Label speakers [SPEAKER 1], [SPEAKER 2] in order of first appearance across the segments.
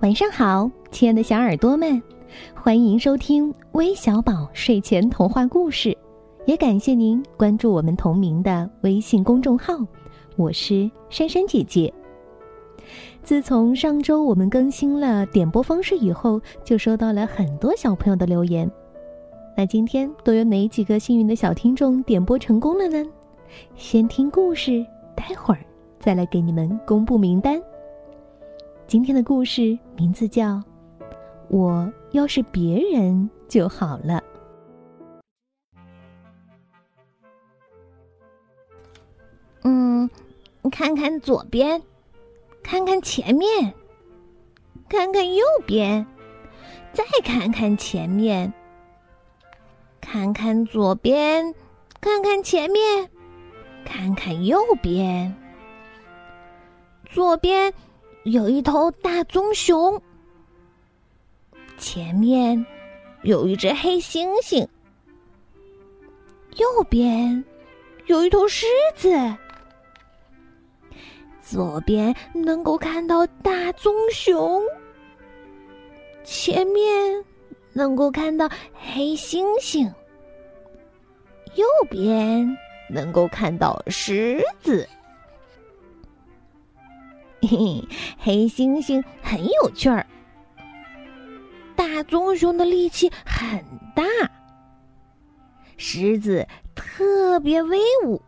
[SPEAKER 1] 晚上好，亲爱的小耳朵们，欢迎收听微小宝睡前童话故事，也感谢您关注我们同名的微信公众号。我是珊珊姐姐。自从上周我们更新了点播方式以后，就收到了很多小朋友的留言。那今天都有哪几个幸运的小听众点播成功了呢？先听故事，待会儿再来给你们公布名单。今天的故事名字叫《我要是别人就好了》。
[SPEAKER 2] 嗯，看看左边，看看前面，看看右边，再看看前面，看看左边，看看前面，看看右边，左边。有一头大棕熊，前面有一只黑猩猩，右边有一头狮子，左边能够看到大棕熊，前面能够看到黑猩猩，右边能够看到狮子。嘿嘿，黑猩猩很有趣儿，大棕熊的力气很大，狮子特别威武。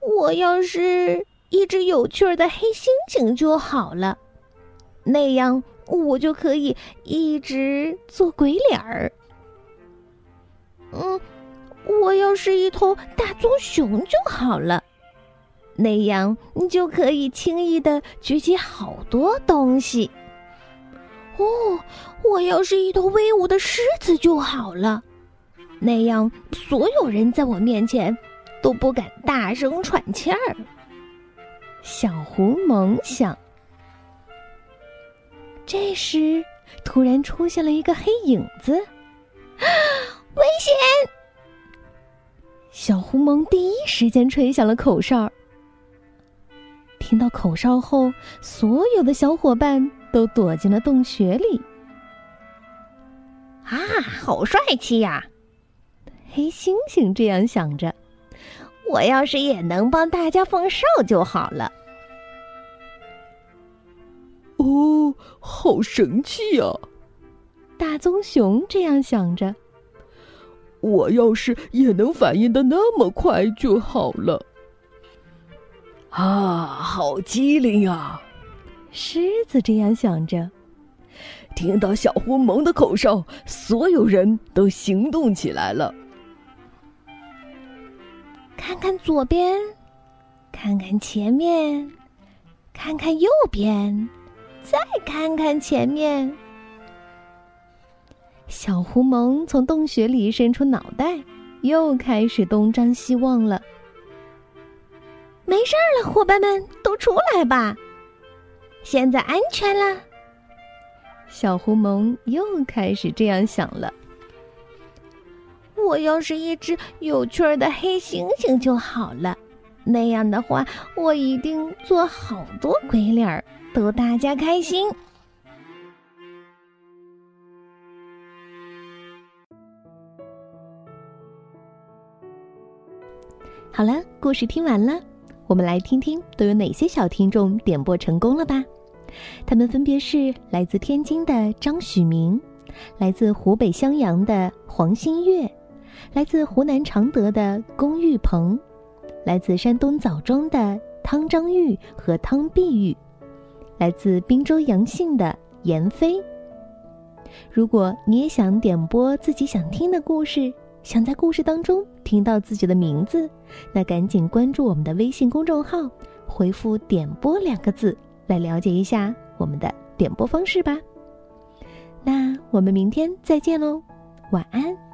[SPEAKER 2] 我要是一只有趣儿的黑猩猩就好了，那样我就可以一直做鬼脸儿。嗯，我要是一头大棕熊就好了。那样你就可以轻易的举起好多东西。哦，我要是一头威武的狮子就好了，那样所有人在我面前都不敢大声喘气儿。
[SPEAKER 1] 小狐萌想。这时，突然出现了一个黑影子，
[SPEAKER 2] 危险！
[SPEAKER 1] 小狐萌第一时间吹响了口哨。听到口哨后，所有的小伙伴都躲进了洞穴里。
[SPEAKER 2] 啊，好帅气呀！
[SPEAKER 1] 黑猩猩这样想着：“
[SPEAKER 2] 我要是也能帮大家放哨就好了。”
[SPEAKER 3] 哦，好神气呀！
[SPEAKER 1] 大棕熊这样想着：“
[SPEAKER 3] 我要是也能反应的那么快就好了。”啊，好机灵呀！
[SPEAKER 1] 狮子这样想着。
[SPEAKER 3] 听到小狐獴的口哨，所有人都行动起来了。
[SPEAKER 2] 看看左边，看看前面，看看右边，再看看前面。
[SPEAKER 1] 小狐獴从洞穴里伸出脑袋，又开始东张西望了。
[SPEAKER 2] 没事了，伙伴们都出来吧！现在安全了。
[SPEAKER 1] 小狐萌又开始这样想了：
[SPEAKER 2] 我要是一只有趣儿的黑猩猩就好了，那样的话，我一定做好多鬼脸儿，逗大家开心。
[SPEAKER 1] 好了，故事听完了。我们来听听都有哪些小听众点播成功了吧？他们分别是来自天津的张许明，来自湖北襄阳的黄新月，来自湖南常德的龚玉鹏，来自山东枣庄的汤张玉和汤碧玉，来自滨州阳信的闫飞。如果你也想点播自己想听的故事，想在故事当中听到自己的名字，那赶紧关注我们的微信公众号，回复“点播”两个字来了解一下我们的点播方式吧。那我们明天再见喽，晚安。